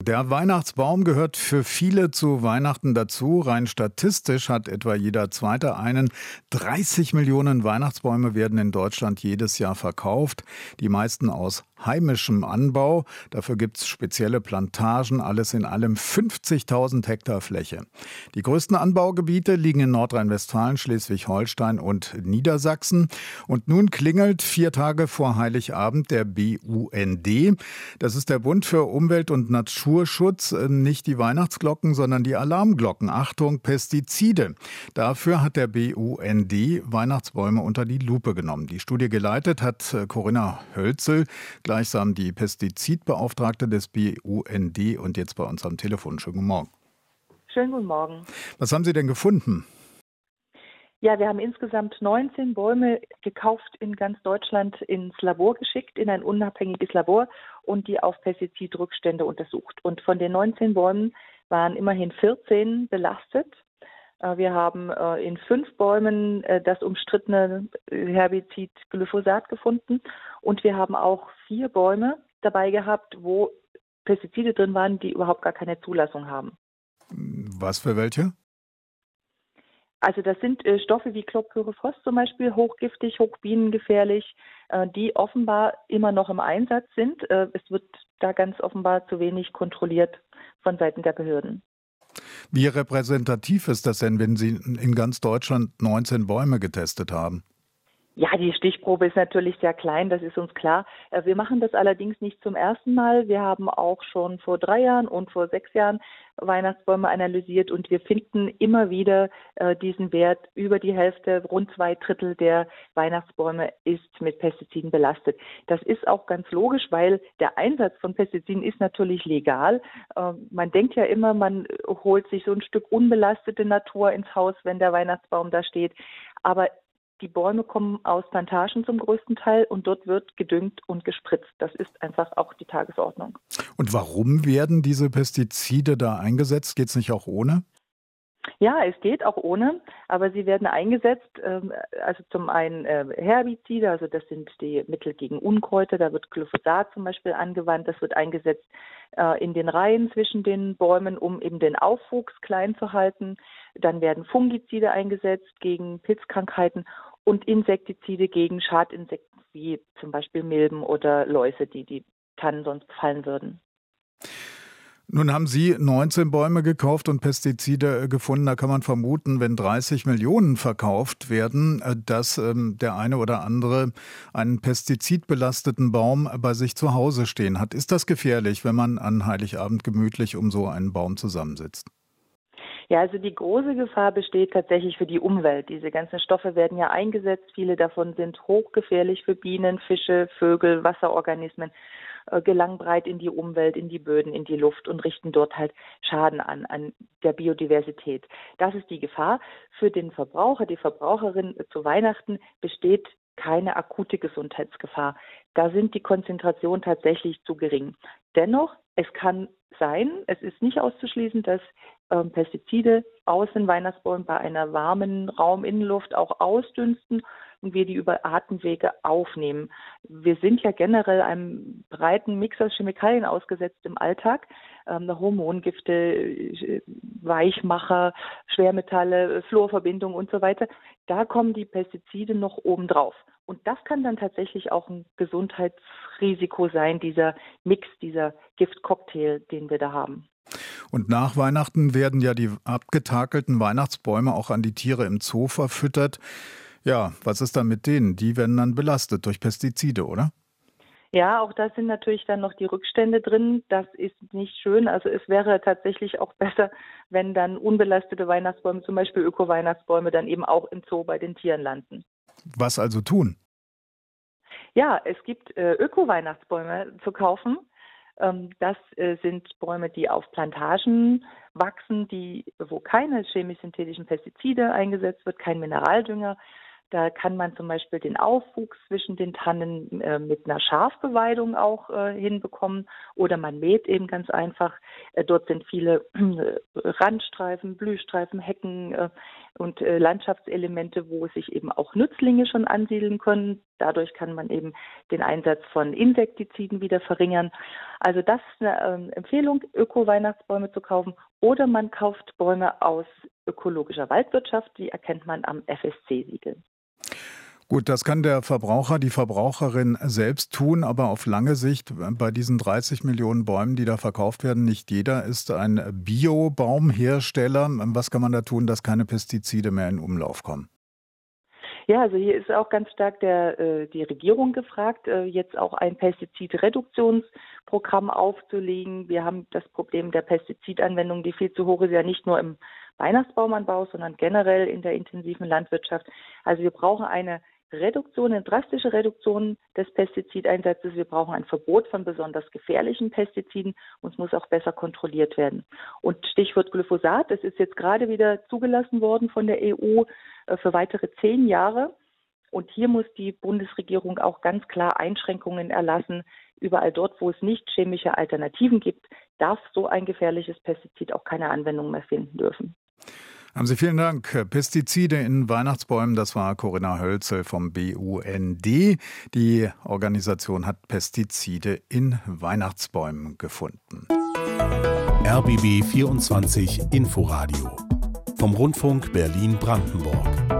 Der Weihnachtsbaum gehört für viele zu Weihnachten dazu. Rein statistisch hat etwa jeder zweite einen. 30 Millionen Weihnachtsbäume werden in Deutschland jedes Jahr verkauft. Die meisten aus heimischem Anbau. Dafür gibt es spezielle Plantagen, alles in allem 50.000 Hektar Fläche. Die größten Anbaugebiete liegen in Nordrhein-Westfalen, Schleswig-Holstein und Niedersachsen. Und nun klingelt vier Tage vor Heiligabend der BUND. Das ist der Bund für Umwelt und Naturschutz. Nicht die Weihnachtsglocken, sondern die Alarmglocken. Achtung, Pestizide. Dafür hat der BUND Weihnachtsbäume unter die Lupe genommen. Die Studie geleitet hat Corinna Hölzel gleichsam die Pestizidbeauftragte des BUND und jetzt bei uns am Telefon. Schönen guten Morgen. Schönen guten Morgen. Was haben Sie denn gefunden? Ja, wir haben insgesamt 19 Bäume gekauft in ganz Deutschland ins Labor geschickt, in ein unabhängiges Labor und die auf Pestizidrückstände untersucht. Und von den 19 Bäumen waren immerhin 14 belastet. Äh, wir haben äh, in fünf Bäumen äh, das umstrittene Herbizid Glyphosat gefunden und wir haben auch vier Bäume dabei gehabt, wo Pestizide drin waren, die überhaupt gar keine Zulassung haben. Was für welche? Also das sind äh, Stoffe wie Chlorpyrifos zum Beispiel, hochgiftig, hochbienengefährlich, äh, die offenbar immer noch im Einsatz sind. Äh, es wird da ganz offenbar zu wenig kontrolliert von Seiten der Behörden. Wie repräsentativ ist das denn, wenn Sie in ganz Deutschland 19 Bäume getestet haben? Ja, die Stichprobe ist natürlich sehr klein, das ist uns klar. Äh, wir machen das allerdings nicht zum ersten Mal. Wir haben auch schon vor drei Jahren und vor sechs Jahren Weihnachtsbäume analysiert und wir finden immer wieder äh, diesen Wert. Über die Hälfte, rund zwei Drittel der Weihnachtsbäume ist mit Pestiziden belastet. Das ist auch ganz logisch, weil der Einsatz von Pestiziden ist natürlich legal. Äh, man denkt ja immer, man holt sich so ein Stück unbelastete Natur ins Haus, wenn der Weihnachtsbaum da steht. Aber die Bäume kommen aus Plantagen zum größten Teil und dort wird gedüngt und gespritzt. Das ist einfach auch die Tagesordnung. Und warum werden diese Pestizide da eingesetzt? Geht es nicht auch ohne? Ja, es geht auch ohne, aber sie werden eingesetzt, ähm, also zum einen äh, Herbizide, also das sind die Mittel gegen Unkräuter, da wird Glyphosat zum Beispiel angewandt, das wird eingesetzt äh, in den Reihen zwischen den Bäumen, um eben den Aufwuchs klein zu halten. Dann werden Fungizide eingesetzt gegen Pilzkrankheiten und Insektizide gegen Schadinsekten wie zum Beispiel Milben oder Läuse, die die Tannen sonst befallen würden. Nun haben Sie 19 Bäume gekauft und Pestizide äh, gefunden. Da kann man vermuten, wenn 30 Millionen verkauft werden, äh, dass ähm, der eine oder andere einen pestizidbelasteten Baum bei sich zu Hause stehen hat. Ist das gefährlich, wenn man an Heiligabend gemütlich um so einen Baum zusammensitzt? Ja, also die große Gefahr besteht tatsächlich für die Umwelt. Diese ganzen Stoffe werden ja eingesetzt. Viele davon sind hochgefährlich für Bienen, Fische, Vögel, Wasserorganismen. Äh, gelangen breit in die Umwelt, in die Böden, in die Luft und richten dort halt Schaden an, an der Biodiversität. Das ist die Gefahr. Für den Verbraucher, die Verbraucherin zu Weihnachten besteht keine akute Gesundheitsgefahr. Da sind die Konzentrationen tatsächlich zu gering. Dennoch, es kann sein, es ist nicht auszuschließen, dass ähm, Pestizide aus den Weihnachtsbäumen bei einer warmen Rauminnenluft auch ausdünsten und wir die über Atemwege aufnehmen. Wir sind ja generell einem breiten Mix aus Chemikalien ausgesetzt im Alltag. Ähm, Hormongifte, äh, Weichmacher, Schwermetalle, Fluorverbindungen und so weiter. Da kommen die Pestizide noch obendrauf. Und das kann dann tatsächlich auch ein Gesundheitsrisiko sein, dieser Mix, dieser Giftcocktail, den wir da haben. Und nach Weihnachten werden ja die abgetakelten Weihnachtsbäume auch an die Tiere im Zoo verfüttert. Ja, was ist dann mit denen? Die werden dann belastet durch Pestizide, oder? Ja, auch da sind natürlich dann noch die Rückstände drin. Das ist nicht schön. Also es wäre tatsächlich auch besser, wenn dann unbelastete Weihnachtsbäume, zum Beispiel Öko-Weihnachtsbäume, dann eben auch im Zoo bei den Tieren landen. Was also tun? Ja, es gibt äh, Öko-Weihnachtsbäume zu kaufen. Ähm, das äh, sind Bäume, die auf Plantagen wachsen, die, wo keine chemisch-synthetischen Pestizide eingesetzt wird, kein Mineraldünger. Da kann man zum Beispiel den Aufwuchs zwischen den Tannen äh, mit einer Schafbeweidung auch äh, hinbekommen oder man mäht eben ganz einfach. Dort sind viele Randstreifen, Blühstreifen, Hecken und äh, Landschaftselemente, wo sich eben auch Nützlinge schon ansiedeln können. Dadurch kann man eben den Einsatz von Insektiziden wieder verringern. Also das ist eine ähm, Empfehlung, Öko-Weihnachtsbäume zu kaufen oder man kauft Bäume aus ökologischer Waldwirtschaft, die erkennt man am FSC-Siegel. Gut, das kann der Verbraucher, die Verbraucherin selbst tun, aber auf lange Sicht bei diesen 30 Millionen Bäumen, die da verkauft werden, nicht jeder ist ein Bio-Baumhersteller. Was kann man da tun, dass keine Pestizide mehr in Umlauf kommen? Ja, also hier ist auch ganz stark der, äh, die Regierung gefragt, äh, jetzt auch ein Pestizidreduktionsprogramm aufzulegen. Wir haben das Problem der Pestizidanwendung, die viel zu hoch ist, ja nicht nur im Weihnachtsbaumanbau, sondern generell in der intensiven Landwirtschaft. Also wir brauchen eine Reduktion, eine drastische Reduktion des Pestizideinsatzes. Wir brauchen ein Verbot von besonders gefährlichen Pestiziden und es muss auch besser kontrolliert werden. Und Stichwort Glyphosat, das ist jetzt gerade wieder zugelassen worden von der EU äh, für weitere zehn Jahre. Und hier muss die Bundesregierung auch ganz klar Einschränkungen erlassen. Überall dort, wo es nicht chemische Alternativen gibt, darf so ein gefährliches Pestizid auch keine Anwendung mehr finden dürfen. Haben Sie vielen Dank. Pestizide in Weihnachtsbäumen, das war Corinna Hölzel vom BUND. Die Organisation hat Pestizide in Weihnachtsbäumen gefunden. RBB 24 Inforadio vom Rundfunk Berlin-Brandenburg.